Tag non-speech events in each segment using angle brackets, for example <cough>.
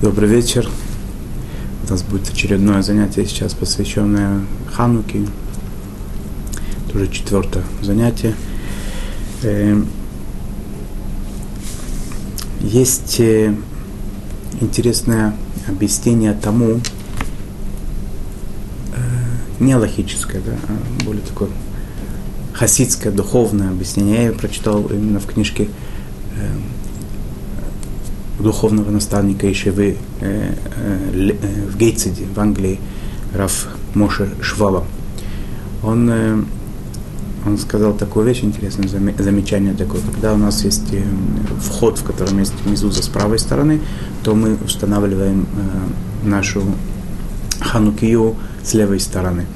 Добрый вечер. У нас будет очередное занятие сейчас, посвященное Хануке. Тоже четвертое занятие. Эм, есть э, интересное объяснение тому, э, не логическое, да, а более такое хасидское, духовное объяснение. Я ее прочитал именно в книжке эм, духовного наставника Ишевы э, э, э, в Гейциде, в Англии, Раф Моше Шваба. Он, э, он сказал такую вещь интересное замечание такое. Когда у нас есть э, вход, в котором есть мизуза с правой стороны, то мы устанавливаем э, нашу ханукию с левой стороны.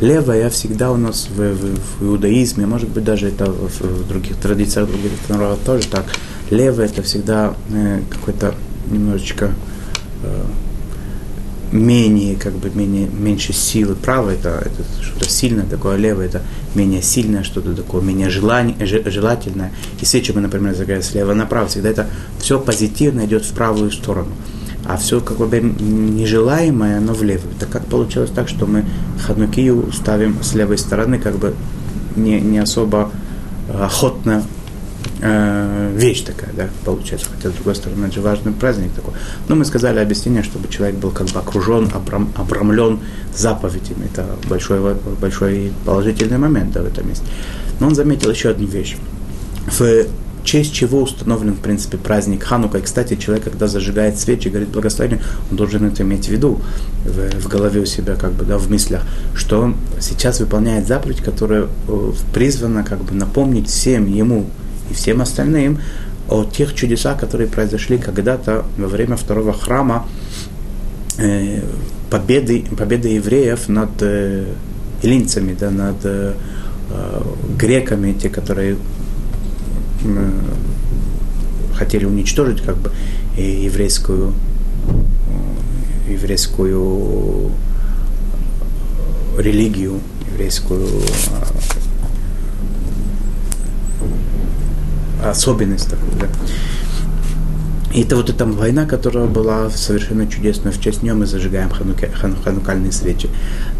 Левая всегда у нас в, в, в иудаизме, может быть даже это в, в других традициях других народов тоже так – Левое это всегда э, какой-то немножечко э, менее, как бы менее, меньше силы. Правое это, это что-то сильное такое, а левое это менее сильное, что-то такое, менее желание, желательное. И свечи мы, например, зажигаем слева направо, всегда это все позитивно идет в правую сторону. А все как бы нежелаемое, оно в левую. Так как получилось так, что мы ханукию ставим с левой стороны, как бы не, не особо охотно э, вещь такая, да, получается. Хотя, с другой стороны, это же важный праздник такой. Но мы сказали объяснение, чтобы человек был как бы окружен, обрам, обрамлен заповедями. Это большой, большой положительный момент да, в этом месте. Но он заметил еще одну вещь. В честь чего установлен, в принципе, праздник Ханука. И, кстати, человек, когда зажигает свечи, говорит благословение, он должен это иметь в виду в, в голове у себя, как бы, да, в мыслях, что он сейчас выполняет заповедь, которая э, призвана как бы напомнить всем ему, и всем остальным о тех чудесах, которые произошли когда-то во время второго храма, э, победы, победы евреев над э, эллинцами, да, над э, греками, те, которые э, хотели уничтожить как бы еврейскую еврейскую религию, еврейскую особенность такую, да. И это вот эта война, которая была совершенно чудесная. В честь нее мы зажигаем хануки, хан, ханукальные свечи.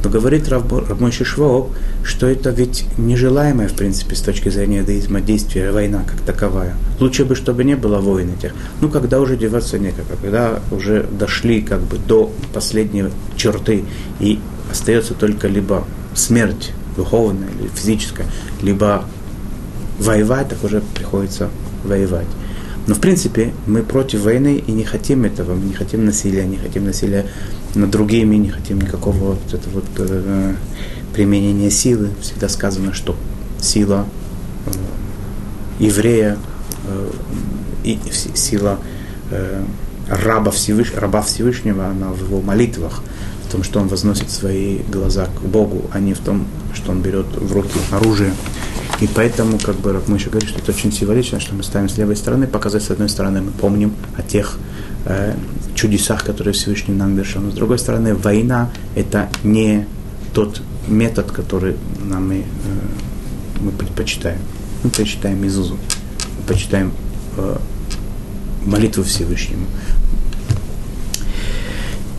Но говорит Равмойши Швооб, что это ведь нежелаемое, в принципе, с точки зрения иудаизма действие, война как таковая. Лучше бы, чтобы не было войн этих. Ну, когда уже деваться некогда, когда уже дошли как бы до последней черты, и остается только либо смерть духовная или физическая, либо воевать, так уже приходится воевать. Но в принципе мы против войны и не хотим этого, мы не хотим насилия, не хотим насилия над другими, не хотим никакого вот этого вот э, применения силы. Всегда сказано, что сила э, еврея э, и сила э, раба, Всевыш... раба Всевышнего, она в его молитвах, в том, что он возносит свои глаза к Богу, а не в том, что он берет в руки оружие. И поэтому, как бы, мы еще говорим, что это очень символично, что мы ставим с левой стороны, показать, с одной стороны, мы помним о тех э, чудесах, которые Всевышний нам вершил. Но с другой стороны, война – это не тот метод, который нам мы, э, мы предпочитаем. Мы предпочитаем Изузу, мы предпочитаем э, молитву Всевышнему.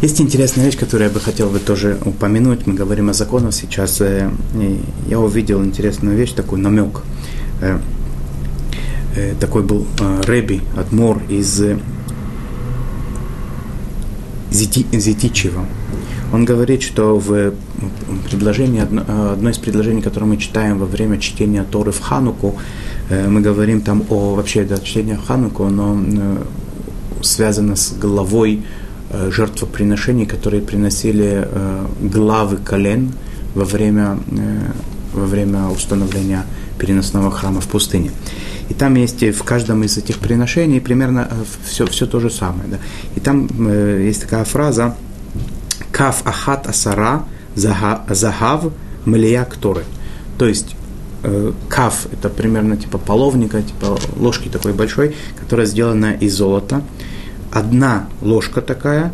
Есть интересная вещь, которую я бы хотел бы тоже упомянуть. Мы говорим о законах сейчас. Э, я увидел интересную вещь, такой намек. Э, э, такой был Рэби, Адмор из Зитичева. Он говорит, что в предложении, одно из предложений, которое мы читаем во время чтения Торы в Хануку, мы говорим там о вообще да, чтении Хануку, оно связано с головой Э, жертвоприношений, которые приносили э, главы колен во время, э, во время установления переносного храма в пустыне. И там есть в каждом из этих приношений примерно все, все то же самое. Да? И там есть такая фраза «Каф ахат асара загав млия кторы». То есть каф – это примерно типа половника, типа ложки такой большой, которая сделана из золота – одна ложка такая,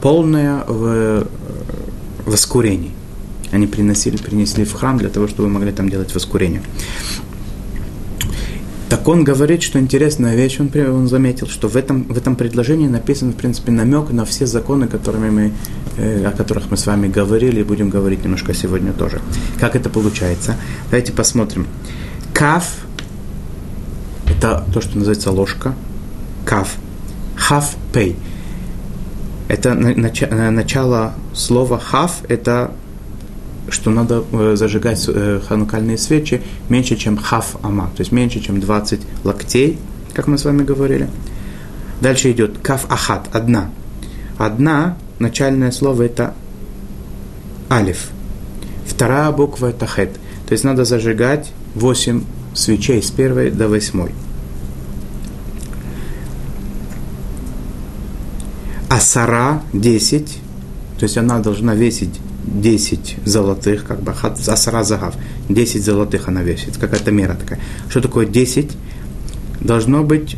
полная в воскурении. Они приносили, принесли в храм для того, чтобы могли там делать воскурение. Так он говорит, что интересная вещь, он, он заметил, что в этом, в этом предложении написан, в принципе, намек на все законы, которыми мы, э, о которых мы с вами говорили, и будем говорить немножко сегодня тоже. Как это получается? Давайте посмотрим. Каф – это то, что называется ложка. Каф. Хав пей. Это начало слова хав – это что надо э, зажигать э, ханукальные свечи меньше, чем хав ама, то есть меньше, чем 20 локтей, как мы с вами говорили. Дальше идет каф ахат, одна. Одна, начальное слово это алиф. Вторая буква это хет. То есть надо зажигать 8 свечей с первой до восьмой. Асара 10, то есть она должна весить 10 золотых, как бы асара загав, 10 золотых она весит, какая-то мера такая. Что такое 10? Должно быть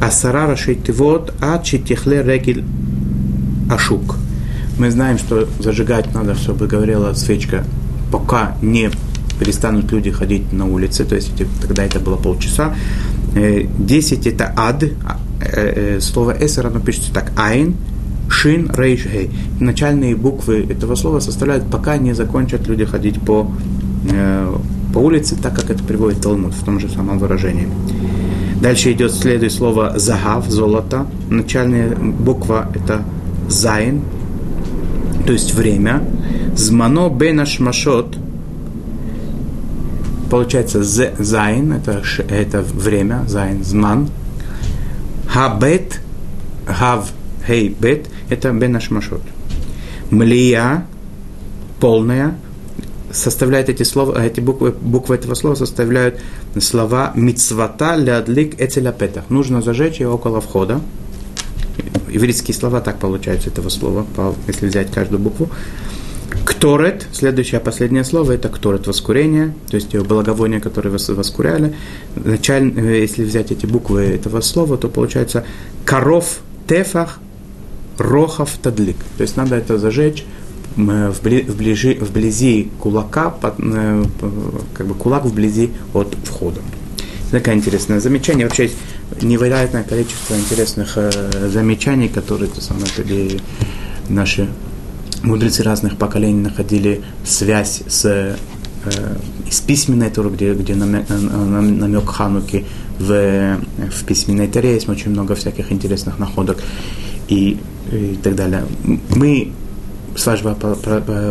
асара рашейтивот а читихле регель ашук. Мы знаем, что зажигать надо, чтобы говорила свечка, пока не перестанут люди ходить на улице, то есть тогда это было полчаса. 10 это ад, а, э, э, слово עשרה, оно пишется так, айн, Шин, Рейш, Гей. Начальные буквы этого слова составляют, пока не закончат люди ходить по, э, по улице, так как это приводит Талмуд в том же самом выражении. Дальше идет следует слово זהב, золото. Начальная буква это зайн, то есть время. זמנו בין השמשות, получается зайн, это, это время, зайн, זמן. Хабет, хав, хей, бет, это בין השמשות. מלאה, полная, составляет эти слова, эти буквы, буквы этого слова составляют слова מצוותה להדליק אצל הפתח. Нужно зажечь ее около входа. Еврейские слова так получаются этого слова, если взять каждую букву. קטורת, следующее последнее слово, это קטורת, воскурение, то есть благовоние, которое воскуряли. Началь, э, если взять эти буквы этого слова, то получается коров тефах рохов тадлик. То есть надо это зажечь вблизи, вблизи кулака, э, как бы кулак вблизи от входа. Такое интересное замечание. Вообще есть невероятное количество интересных э, замечаний, которые то самое, наши мудрецы разных поколений находили связь с, э, с письменной Торой, где, где намек, намек Хануки в, в письменной Торе есть очень много всяких интересных находок и, и так далее. Мы, с вашего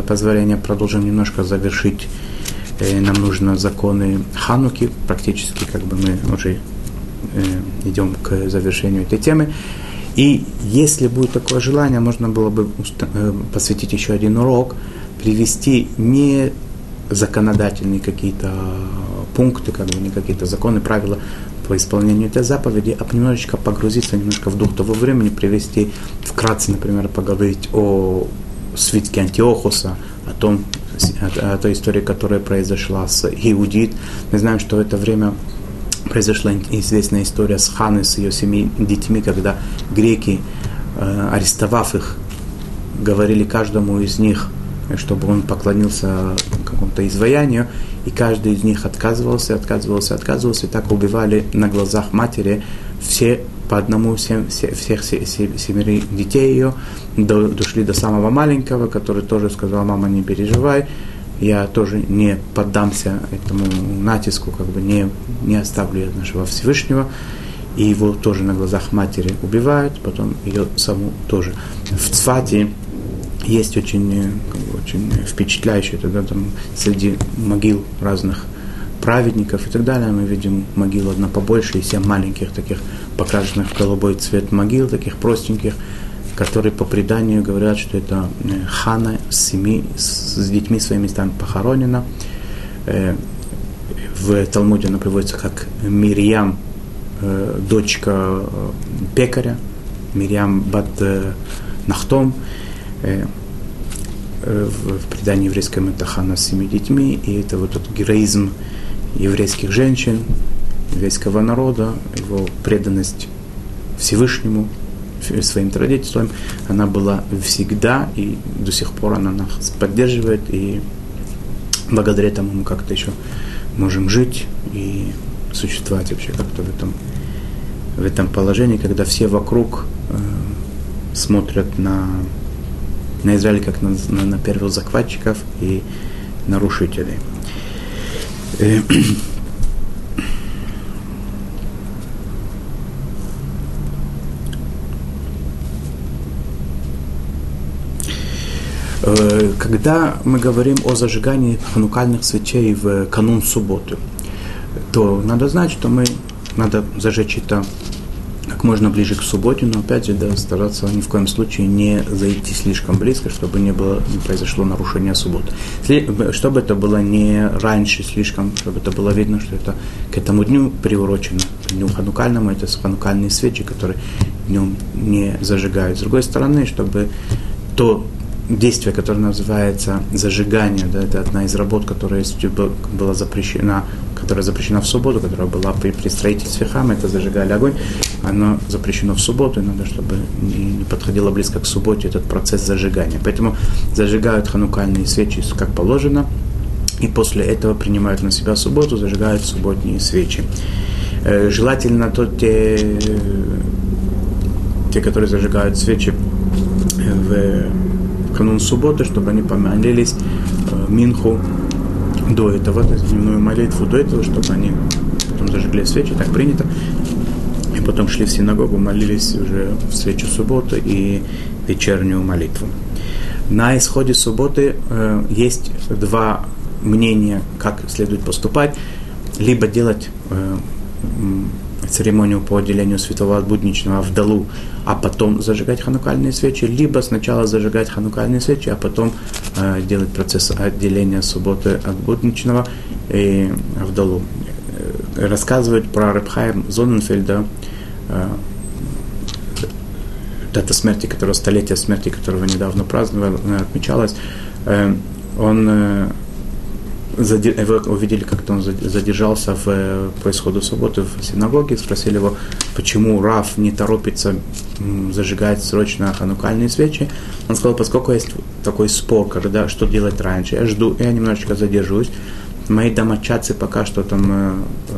позволения, продолжим немножко завершить. Э, нам нужно законы Хануки, практически как бы мы уже э, идем к завершению этой темы. И если будет такое желание, можно было бы э, посвятить еще один урок, привести не законодательные какие-то пункты, как бы не какие-то законы, правила по исполнению этой заповеди, а немножечко погрузиться немножко в дух того времени, привести вкратце, например, поговорить о свитке Антиохуса, о том, о, той истории, которая произошла с Иудит. Мы знаем, что в это время произошла известная история с Ханой, с ее семи детьми, когда греки, э, арестовав их, говорили каждому из них, чтобы он поклонился какому-то изваянию, и каждый из них отказывался, отказывался, отказывался, и так убивали на глазах матери все по одному всем, все, всех семери детей ее, до, дошли до самого маленького, который тоже сказал, мама, не переживай, я тоже не поддамся этому натиску, как бы не, не оставлю нашего Всевышнего, и его тоже на глазах матери убивают, потом ее саму тоже. В Цфате есть очень, как бы, очень впечатляющие тогда там среди могил разных праведников и так далее. Мы видим могилу одна побольше и семь маленьких таких покрашенных в голубой цвет могил, таких простеньких, которые по преданию говорят, что это э, хана с, семи, с детьми своими там похоронена. Э, в Талмуде она приводится как Мирьям, э, дочка пекаря, Мирьям бат Нахтом. В предании еврейском это Хана с семи детьми, и это вот этот героизм еврейских женщин, еврейского народа, его преданность Всевышнему, своим традициям, она была всегда, и до сих пор она нас поддерживает, и благодаря тому мы как-то еще можем жить и существовать вообще как-то в этом, в этом положении, когда все вокруг э, смотрят на, на Израиль как на, на, на первых захватчиков и нарушителей. <clears throat> Э, Э, когда мы говорим о зажигании ханукальных свечей в канун субботы, то надо знать, что мы надо зажечь это как можно ближе к субботе, но опять же да, стараться ни в коем случае не зайти слишком близко, чтобы не, было, не произошло нарушение субботы. Чтобы это было не раньше слишком, чтобы это было видно, что это к этому дню приурочено, к дню ханукальному, это ханукальные свечи, которые днем не зажигают. С другой стороны, чтобы то действие, которое называется зажигание, да, это одна из работ, которая была запрещена, которая запрещена в субботу, которая была при, при строительстве храма, это зажигали огонь, оно запрещено в субботу, и надо, чтобы не, не подходило близко к субботе этот процесс зажигания. Поэтому зажигают ханукальные свечи как положено, и после этого принимают на себя субботу, зажигают субботние свечи. Э, желательно то те, те, которые зажигают свечи в канун субботы, чтобы они помолились э, Минху до этого, то есть дневную молитву до этого, чтобы они потом зажгли свечи, так принято, и потом шли в синагогу, молились уже в свечу субботы и вечернюю молитву. На исходе субботы э, есть два мнения, как следует поступать. Либо делать э, церемонию по отделению святого от будничного в долу, а потом зажигать ханукальные свечи, либо сначала зажигать ханукальные свечи, а потом э, делать процесс отделения субботы от будничного и в долу. Э, рассказывать про Рабхайм Зоненфельда, э, дата смерти, которого, столетие смерти, которого недавно праздновал, э, отмечалось, э, он э, вы увидели, как он задержался в, э, по исходу субботы в синагоге, спросили его, почему Раф не торопится зажигать срочно ханукальные свечи. Он сказал, поскольку есть такой спор, когда что делать раньше, я жду, я немножечко задержусь. Мои домочадцы пока что там э, э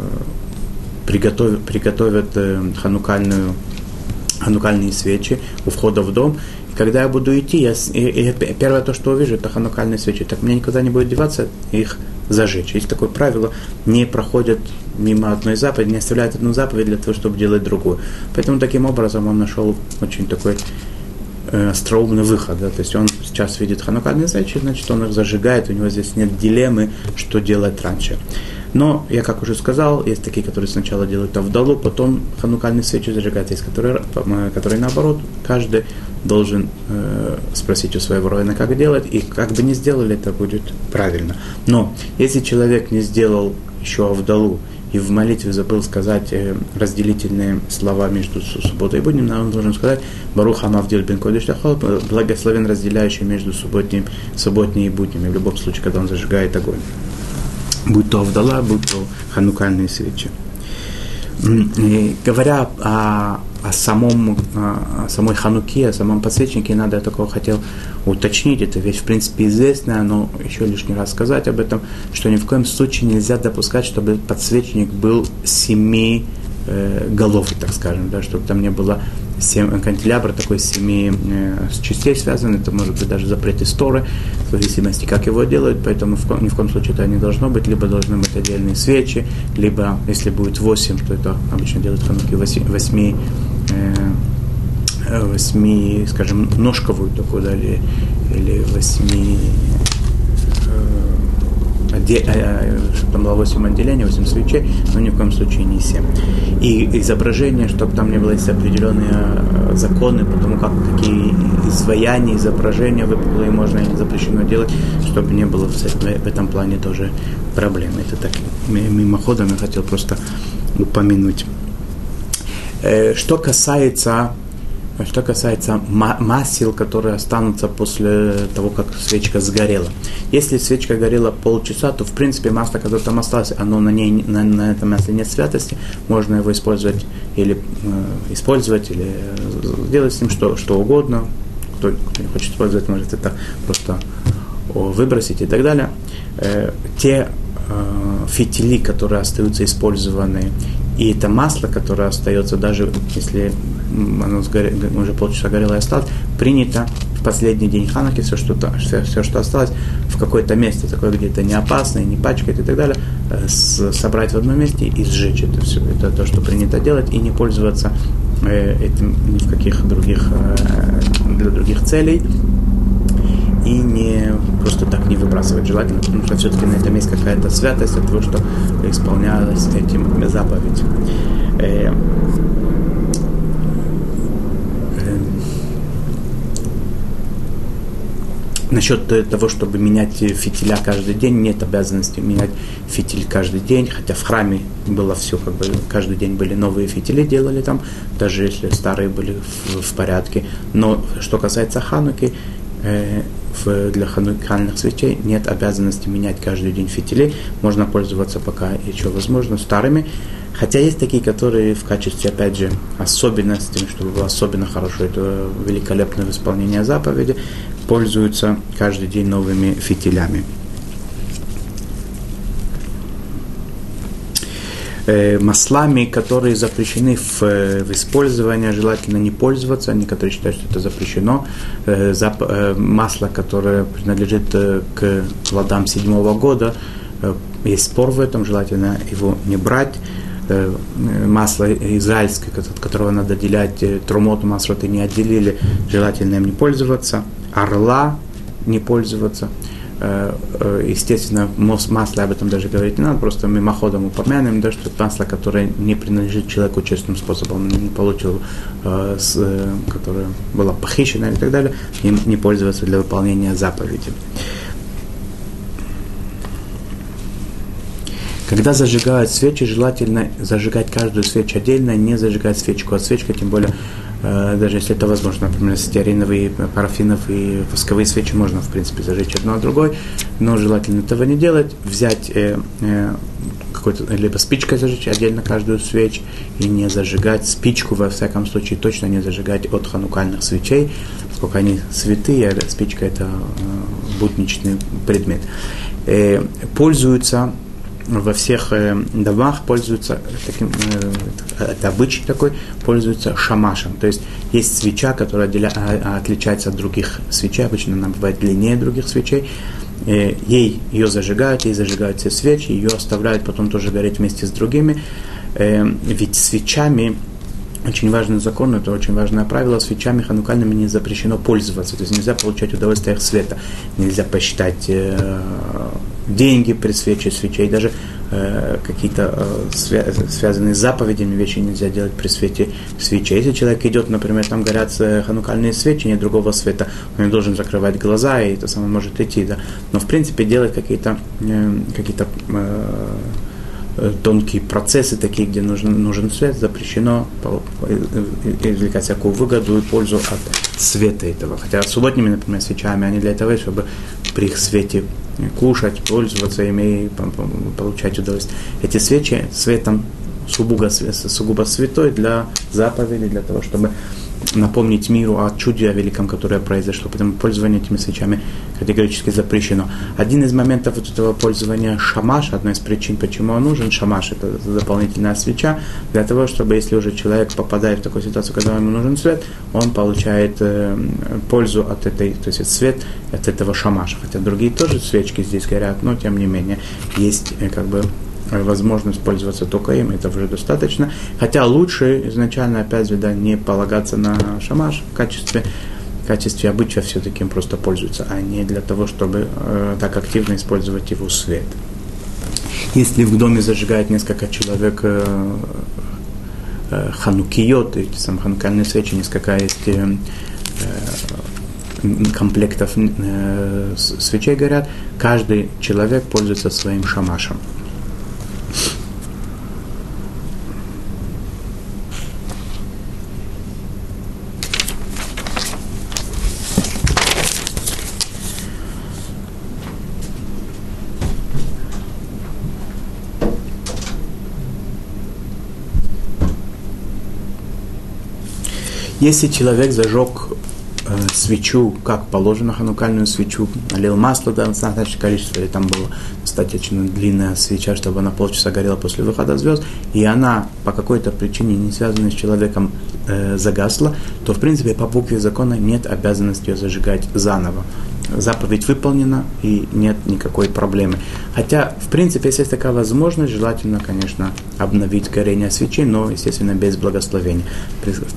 приготовят, приготовят э, ханукальную ханукальные свечи у входа в дом, когда я буду идти, я, и, и первое то, что увижу, это ханукальные свечи. Так мне никогда не будет деваться их зажечь. Есть такое правило, не проходят мимо одной заповеди, не оставляют одну заповедь для того, чтобы делать другую. Поэтому таким образом он нашел очень такой э, остроумный выход. Да? То есть он сейчас видит ханукальные свечи, значит он их зажигает, у него здесь нет дилеммы, что делать раньше. Но, я как уже сказал, есть такие, которые сначала делают Авдалу, потом ханукальные свечи зажигают, есть которые, которые наоборот, каждый должен э, спросить у своего равина, как делать, и как бы не сделали, это будет правильно. Но если человек не сделал еще Авдалу, и в молитве забыл сказать э, разделительные слова между субботой и будним, он должен сказать Барух Амавдил бен Кодиш благословен разделяющий между субботним, субботней и будними, в любом случае, когда он зажигает огонь будь то Авдала, будь то ханукальные свечи. И говоря о, о, самом, о самой хануке, о самом подсвечнике, надо, я такого хотел уточнить, это вещь в принципе известная, но еще лишний раз сказать об этом, что ни в коем случае нельзя допускать, чтобы подсвечник был семи э, голов, так скажем, да, чтобы там не было семь, канделябр такой семи э, частей связан, это может быть даже запрет истории, в зависимости, как его делают, поэтому в, ни в коем случае это не должно быть, либо должны быть отдельные свечи, либо, если будет восемь, то это обычно делают хануки восьми, э, восьми, скажем, ножковую такую, да, или, или восьми чтобы э, э, там было 8 отделений, 8 свечей, но ни в коем случае не 7. И изображение, чтобы там не было есть определенные э, законы по тому, как какие изваяния, изображения выпуклые можно и запрещено делать, чтобы не было в этом плане тоже проблем. Это так мимоходом я хотел просто упомянуть. Что касается что касается масел, которые останутся после того, как свечка сгорела. Если свечка горела полчаса, то в принципе масло, которое там осталось, оно на, ней, на, на этом масле нет святости, можно его использовать или э, использовать, или э, делать с ним что, что угодно. Кто, кто не хочет использовать, может это просто выбросить и так далее. Э, те э, фитили, которые остаются использованные, и это масло, которое остается, даже если оно сгоре, уже полчаса горело и осталось, принято в последний день Ханаки все, что, все, все, что осталось, в какое-то место, такое где-то не опасное, не пачкает и так далее, э, с, собрать в одном месте и сжечь это все. Это то, что принято делать, и не пользоваться э, этим ни в каких других, э, для других целей и не просто так не выбрасывать желательно, потому что все-таки на этом есть какая-то святость от того, что исполнялась этим заповедь. Э, э, Насчет того, чтобы менять фитиля каждый день, нет обязанности менять фитиль каждый день, хотя в храме было все, как бы каждый день были новые фитили, делали там, даже если старые были в, в порядке. Но что касается хануки, для ханукальных свечей нет обязанности менять каждый день фитили. Можно пользоваться пока еще возможно старыми. Хотя есть такие, которые в качестве, опять же, особенностей, чтобы было особенно хорошо, это великолепное исполнение заповеди, пользуются каждый день новыми фитилями. Маслами, которые запрещены в, э, в использовании, желательно не пользоваться. Некоторые считают, что это запрещено. Э, зап, масло, которое принадлежит к плодам седьмого года, есть спор в этом, желательно его не брать масло израильское, от которого надо отделять трумот, масло ты не отделили, желательно им не пользоваться. Орла не пользоваться. Э, э, естественно, масло об этом даже говорить не надо, просто мимоходом упомянем, да, что масло, которое не принадлежит человеку честным способом, не получил, э, которое было похищено и так далее, им не пользоваться для выполнения заповеди. Когда зажигают свечи, желательно зажигать каждую свечу отдельно, не зажигать свечку от свечки, тем более Э, даже если это возможно, например, стеариновые, парафиновые, восковые свечи можно, в принципе, зажечь одно от другой, но желательно этого не делать, взять э, э, какой-то, либо спичкой зажечь отдельно каждую свечь и не зажигать спичку, во всяком случае, точно не зажигать от ханукальных свечей, поскольку они святые, а спичка это э, будничный предмет. Э, пользуются во всех э, домах пользуются таким, э, это обычай такой, пользуются шамашем. То есть есть свеча, которая отделя, а, а, отличается от других свечей, обычно она бывает длиннее других свечей. Э, ей ее зажигают, ей зажигают все свечи, ее оставляют потом тоже гореть вместе с другими. Ведь свечами очень важный закон, это очень важное правило, свечами ханукальными не запрещено пользоваться, то есть нельзя получать удовольствие от света, нельзя посчитать э, деньги при свече свечей, даже э, какие-то э, свя- связанные с заповедями вещи нельзя делать при свете свечей. Если человек идет, например, там горят э, ханукальные свечи, нет другого света, он не должен закрывать глаза, и это самое может идти, да. Но, в принципе, делать какие-то, э, какие-то Э, тонкие процессы, такие, где нужен, нужен свет, запрещено извлекать всякую выгоду и пользу от света этого. Хотя субботними, например, свечами, они для этого, чтобы при их свете кушать, пользоваться ими и получать удовольствие. Эти свечи светом сугубо, сугубо святой для заповеди, для того, чтобы напомнить миру о чуде о великом, которое произошло. Поэтому пользование этими свечами категорически запрещено. Один из моментов вот этого пользования шамаш, одна из причин, почему он нужен, шамаш это дополнительная свеча, для того, чтобы если уже человек попадает в такую ситуацию, когда ему нужен свет, он получает э, пользу от этой, то есть свет от этого шамаша. Хотя другие тоже свечки здесь горят, но тем не менее есть э, как бы возможность пользоваться только им, это уже достаточно. Хотя лучше изначально, опять же, да, не полагаться на шамаш в качестве, в качестве обычая все-таки им просто пользуются, а не для того, чтобы э, так активно использовать его свет. Если в доме зажигает несколько человек э, э, ханукиот, эти самые ханукальные свечи, несколько есть э, э, комплектов э, свечей горят, каждый человек пользуется своим шамашем. Если человек зажег э, свечу, как положено, ханукальную свечу, налил масло, да, достаточное количество, или там было достаточно длинная свеча, чтобы она полчаса горела после выхода звезд, и она по какой-то причине, не связанной с человеком, э, загасла, то, в принципе, по букве закона нет обязанности ее зажигать заново заповедь выполнена и нет никакой проблемы. Хотя, в принципе, если есть такая возможность, желательно, конечно, обновить горение свечей, но, естественно, без благословения,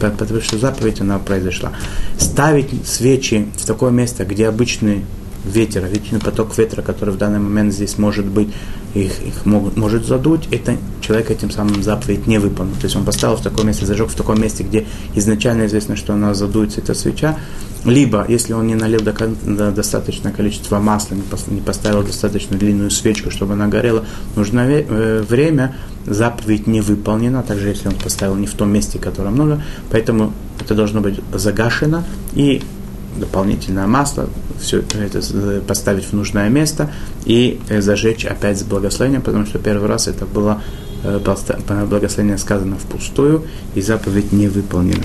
потому что заповедь она произошла. Ставить свечи в такое место, где обычный ветер, вечный поток ветра, который в данный момент здесь может быть, их, их могут, может задуть, это человек этим самым заповедь не выполнил. То есть он поставил в такое место, зажег в таком месте, где изначально известно, что она задуется, эта свеча, либо, если он не налил до, до, достаточное количество масла, не поставил достаточно длинную свечку, чтобы она горела, нужно э, время, заповедь не выполнена, также если он поставил не в том месте, которое нужно, поэтому это должно быть загашено и дополнительное масло, все это поставить в нужное место и э, зажечь опять с благословением, потому что первый раз это было э, благословение сказано впустую и заповедь не выполнена.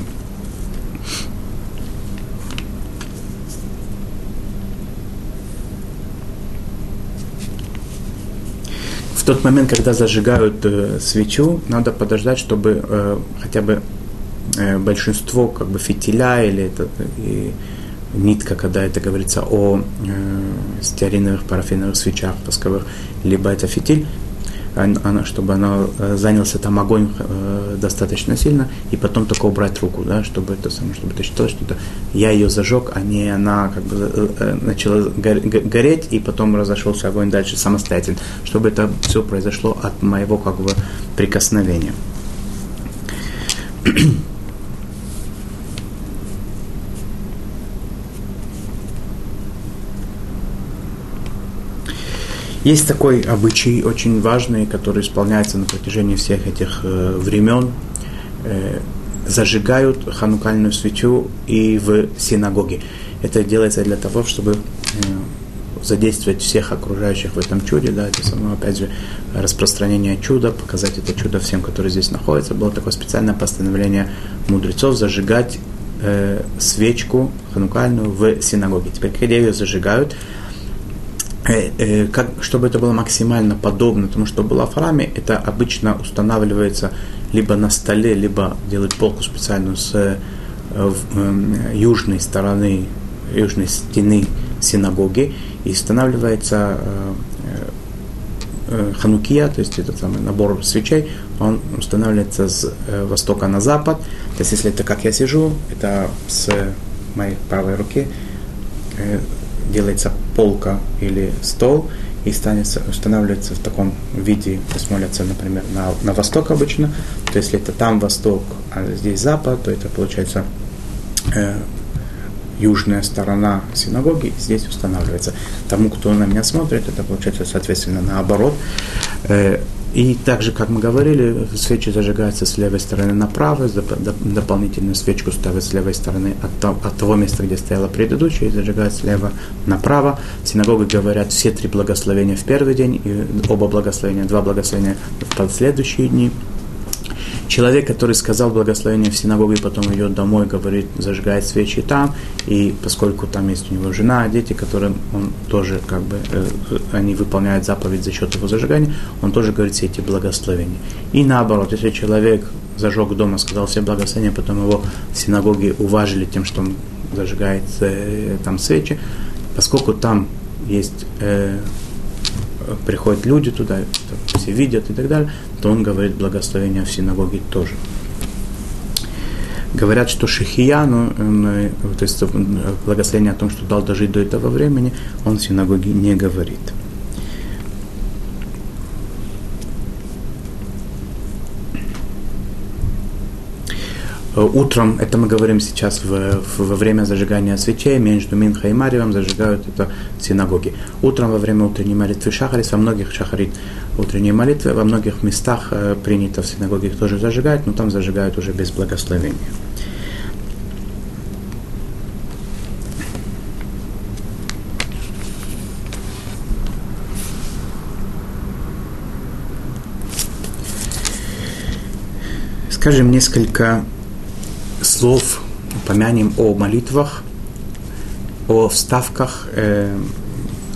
Тот момент, когда зажигают э, свечу, надо подождать, чтобы э, хотя бы э, большинство как бы фитиля или это, и, нитка, когда это говорится о э, стеариновых парафиновых свечах восковых, либо это фитиль, чтобы она э, занялся там огонь э, достаточно сильно, и потом только убрать руку, да, чтобы это самое, чтобы это считалось, что это я ее зажег, а не она как бы э начала гореть, и потом разошелся огонь дальше самостоятельно, чтобы это все произошло от моего как бы прикосновения. Есть такой обычай очень важный, который исполняется на протяжении всех этих э, времен. Э, зажигают ханукальную свечу и в синагоге. Это делается для того, чтобы э, задействовать всех окружающих в этом чуде, да, это само, опять же, распространение чуда, показать это чудо всем, которые здесь находятся. Было такое специальное постановление мудрецов зажигать э, свечку ханукальную в синагоге. Теперь, когда ее зажигают, как, чтобы это было максимально подобно тому, что было в храме, это обычно устанавливается либо на столе, либо делают полку специальную с э, э, южной стороны, южной стены синагоги, и устанавливается э, э, ханукия, то есть этот самый набор свечей, он устанавливается с э, востока на запад. То есть если это как я сижу, это с моей правой руки, э, делается полка или стол, и станется, устанавливается в таком виде, то есть молятся, например, на, на восток обычно, то если это там восток, а здесь запад, то это получается э, южная сторона синагоги, здесь устанавливается. Тому, кто на меня смотрит, это получается, соответственно, наоборот. Э, и также, как мы говорили, свечи зажигаются с левой стороны направо, дополнительную свечку ставят с левой стороны от, от того места, где стояла предыдущая, и зажигают слева направо. В синагоге говорят все три благословения в первый день, и оба благословения, два благословения в последующие дни. Человек, который сказал благословение в синагоге, потом идет домой, говорит, зажигает свечи там, и поскольку там есть у него жена, дети, которым он тоже как бы, э, они выполняют заповедь за счет его зажигания, он тоже говорит все эти благословения. И наоборот, если человек зажег дома, сказал все благословения, потом его в синагоге уважили тем, что он зажигает э, там свечи, поскольку там есть э, приходят люди туда, все видят и так далее, то он говорит благословение в синагоге тоже. Говорят, что Шихия, ну, э, то есть э, благословение о том, что дал дожить до этого времени, он в синагоге не говорит. Утром, это мы говорим сейчас в, во время зажигания свечей, между Минха и Мариевым зажигают это в синагоге. Утром во время утренней молитвы Шахарис, во многих Шахарит утренней молитвы, во многих местах э, принято в синагоге их тоже зажигать, но там зажигают уже без благословения. Скажем несколько слов упомянем о молитвах, о вставках э,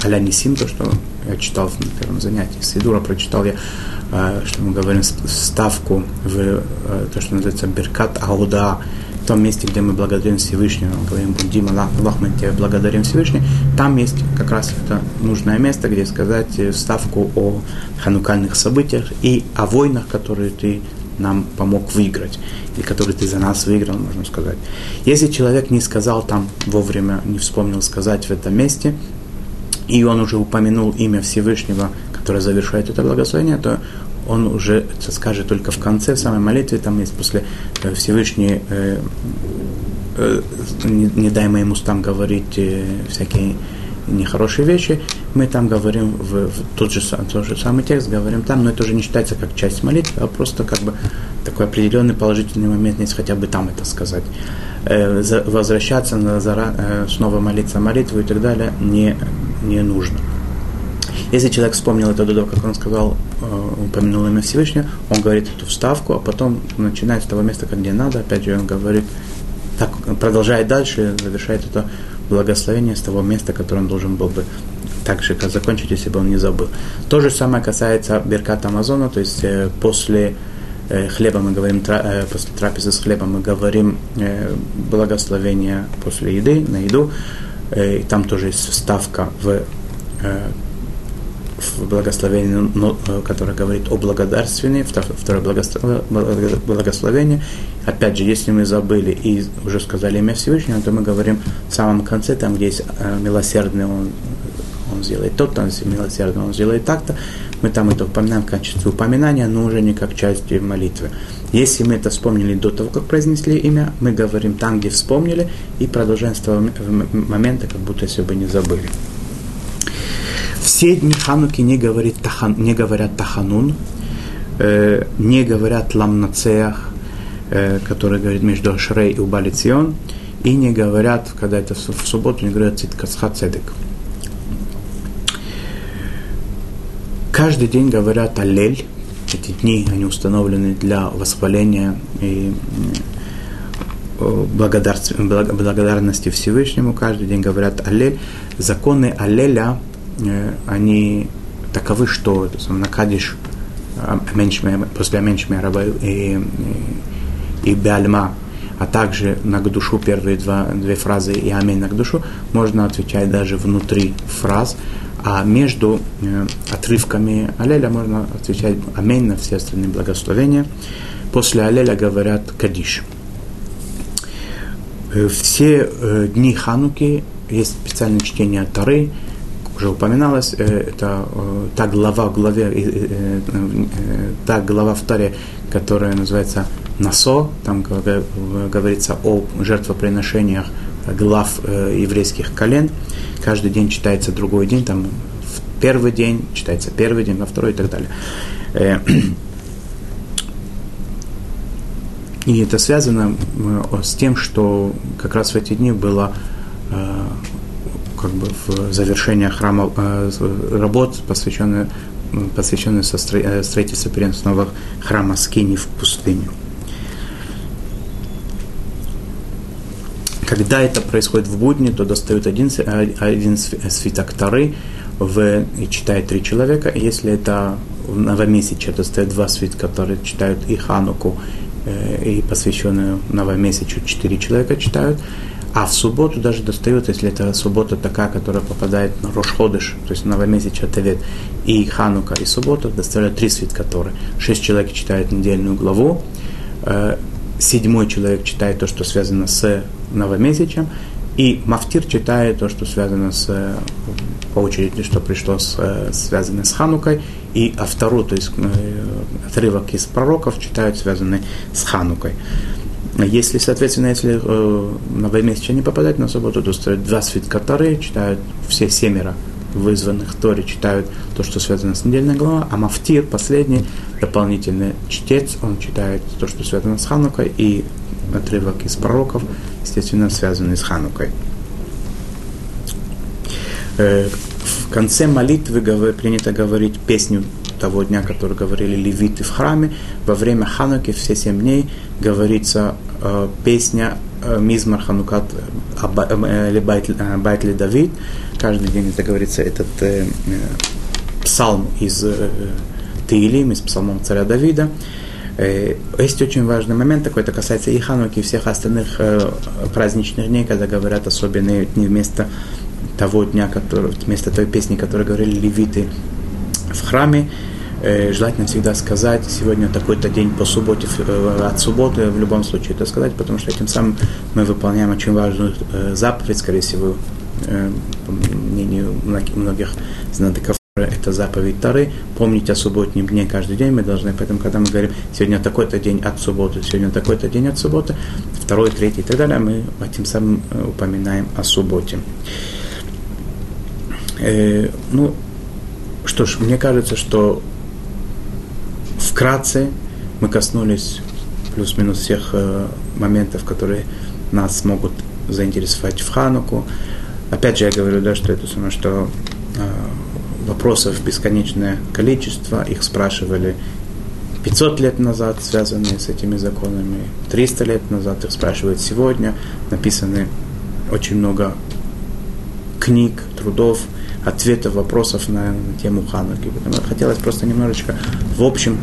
аля то, что я читал на первом занятии. Сидура, прочитал я, что мы говорим, ставку в то, что называется Беркат Ауда, в том месте, где мы благодарим Всевышнего, говорим Будим Аллах, мы тебя благодарим Всевышний, там есть как раз это нужное место, где сказать ставку о ханукальных событиях и о войнах, которые ты нам помог выиграть, и который ты за нас выиграл, можно сказать. Если человек не сказал там вовремя, не вспомнил сказать в этом месте, и он уже упомянул имя Всевышнего, которое завершает это благословение, то он уже это скажет только в конце, в самой молитве, там есть после э, Всевышний, э, э, не, не дай моим устам говорить э, всякие нехорошие вещи, мы там говорим в, в тот, же, тот же самый текст, говорим там, но это уже не считается как часть молитвы, а просто как бы такой определенный положительный момент, если хотя бы там это сказать. Э, за, возвращаться на, зара, э, снова молиться молитву и так далее не, не нужно. Если человек вспомнил это до того, как он сказал, э, упомянул имя Всевышнего, он говорит эту вставку, а потом начинает с того места, где надо, опять же он говорит, так продолжает дальше, завершает это благословение с того места, которое он должен был бы так же как закончить, если бы он не забыл. То же самое касается Берката Амазона, то есть э, после э, хлеба мы говорим, э, после трапезы с хлебом мы говорим э, благословение после еды, на еду. И там тоже есть вставка в в благословении, ну, которое говорит о благодарствении, второе благословение. Опять же, если мы забыли и уже сказали имя Всевышнего, то мы говорим в самом конце, там, где есть милосердный, он, он сделает то, там, милосердный, он сделает так-то. Мы там это упоминаем в качестве упоминания, но уже не как часть молитвы. Если мы это вспомнили до того, как произнесли имя, мы говорим там, где вспомнили, и продолжаем с того момента, как будто если бы не забыли. Все дни Хануки не, говорит, тахан, не говорят Таханун, э, не говорят Ламнацеях, э, который говорит между Ашрей и Убалицион, и не говорят, когда это в субботу, не говорят Циткасха Цедек. Каждый день говорят Аллель, эти дни, они установлены для восхваления и благодарности Всевышнему. Каждый день говорят Аллель. Законы Аллеля они таковы, что Накадиш а, после Аменшмераба и, и, и Беальма, а также на душу первые два, две фразы и Аминь на душу, можно отвечать даже внутри фраз, а между э, отрывками Алеля можно отвечать Аминь на все остальные благословения. После Алеля говорят Кадиш. Э, все э, дни Хануки есть специальное чтение Тары, уже упоминалось, э, это э, та глава в главе, э, та глава в Таре, которая называется Насо, там говорится о жертвоприношениях глав еврейских колен. Каждый день читается другой день, там в первый день читается первый день, на второй и так далее. <clears throat> И это связано с тем, что как раз в эти дни было как бы в завершение храма э, работ, посвященных посвященные э, строительству переносного храма Скини в пустыню. Когда это происходит в будни, то достают один, э, один свиток Тары в, и читает три человека. Если это в новомесяче, достают два свитка, которые читают и Хануку, и посвященную новомесячу четыре человека читают. А в субботу даже достает, если это суббота такая, которая попадает на Рошходыш, то есть новомесячный Тавет, и Ханука, и суббота, доставляют три свитка Торы. Шесть человек читают недельную главу, э, седьмой человек читает то, что связано с новомесячем, и Мафтир читает то, что связано с, по очереди, что пришло с, связано с Ханукой, и автору, то есть э, отрывок из пророков читают, связанный с Ханукой. Если, соответственно, если э, новомесячие не попадают на субботу, то стоят два свитка Торы, читают все семеро вызванных Торе, читают то, что связано с недельной главой, а Мафтир, последний, дополнительный чтец, он читает то, что связано с Ханукой, и отрывок из пророков, естественно, связанный с Ханукой. Э, в конце молитвы принято говорить песню того дня, который говорили левиты в храме, во время Хануки все семь дней говорится э, песня э, Мизмар Ханукат э, э, Байтли Давид. Каждый день это говорится этот э, псалм из э, Таилим, из псалмов царя Давида. Есть очень важный момент такой, это касается и Хануки, и всех остальных э, праздничных дней, когда говорят особенные дни вместо того дня, который, вместо той песни, которую говорили левиты в храме, э, желательно всегда сказать, сегодня такой-то день по субботе, от субботы в любом случае это сказать, потому что этим самым мы выполняем очень важную заповедь, скорее всего, по мнению многих знатоков это заповедь Тары, помнить о субботнем дне каждый день. Мы должны, поэтому, когда мы говорим, сегодня такой-то день от субботы, сегодня такой-то день от субботы, второй, третий и так далее, мы этим самым э, упоминаем о субботе. Э, ну, что ж, мне кажется, что вкратце мы коснулись плюс-минус всех э, моментов, которые нас могут заинтересовать в Хануку. Опять же, я говорю, да, что это самое, что э, вопросов бесконечное количество, их спрашивали 500 лет назад, связанные с этими законами, 300 лет назад, их спрашивают сегодня, написаны очень много книг, трудов, ответов, вопросов на, на тему Хануки. Поэтому хотелось просто немножечко в общем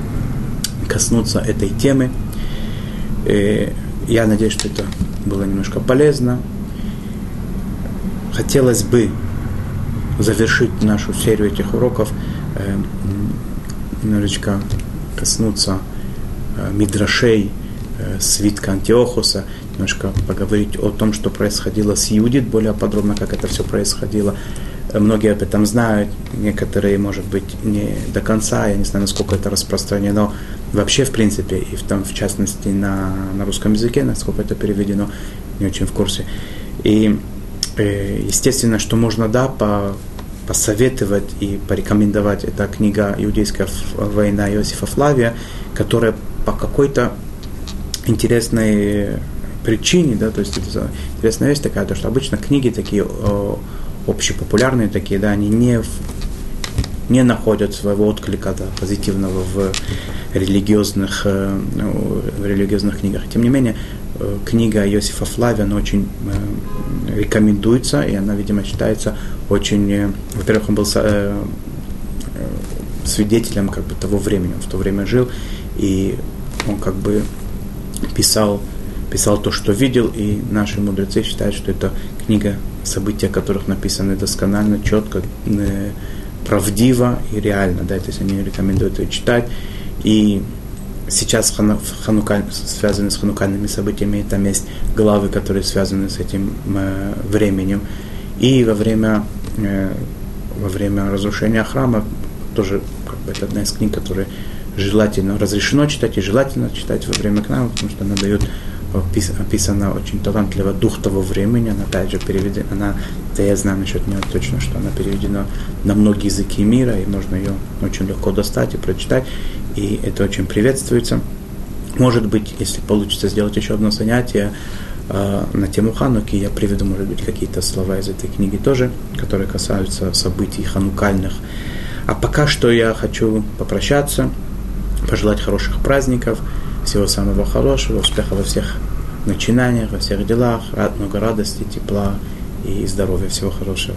коснуться этой темы. И я надеюсь, что это было немножко полезно. Хотелось бы завершить нашу серию этих уроков, э, немножечко коснуться э, мидрашей, э, свитка Антиохуса, немножко поговорить о том, что происходило с Иудит, более подробно, как это все происходило. Многие об этом знают, некоторые, может быть, не до конца, я не знаю, насколько это распространено вообще, в принципе, и в, том, в частности на, на русском языке, насколько это переведено, не очень в курсе. И Э, естественно, что можно, да, по, посоветовать и порекомендовать. Это книга «Иудейская война» Иосифа Флавия, которая по какой-то интересной причине, да, то есть это интересная вещь такая, то что обычно книги такие о, общепопулярные такие, да, они не, не находят своего отклика да, позитивного в религиозных, э, в религиозных книгах. Тем не менее, Э, книга Иосифа Флавия, она очень э, рекомендуется, и она, видимо, считается очень... Во-первых, он был свидетелем как бы того времени, он в то время жил, и он как бы писал, писал то, что видел, и наши мудрецы считают, что это книга, события которых написаны досконально, четко, правдиво и реально, да, то есть они рекомендуют ее читать, и сейчас ханука, связаны с ханукальными событиями, там есть главы, которые связаны с этим э, временем. И во время, э, во время разрушения храма, тоже как бы, это одна из книг, которые желательно, разрешено читать и желательно читать во время к нам, потому что она дает описана очень талантливо дух того времени, она также переведена, она, да я знаю насчет нее точно, что она переведена на многие языки мира, и можно ее очень легко достать и прочитать и это очень приветствуется. Может быть, если получится сделать еще одно занятие э, на тему Хануки, я приведу, может быть, какие-то слова из этой книги тоже, которые касаются событий ханукальных. А пока что я хочу попрощаться, пожелать хороших праздников, всего самого хорошего, успеха во всех начинаниях, во всех делах, много радости, тепла и здоровья. Всего хорошего.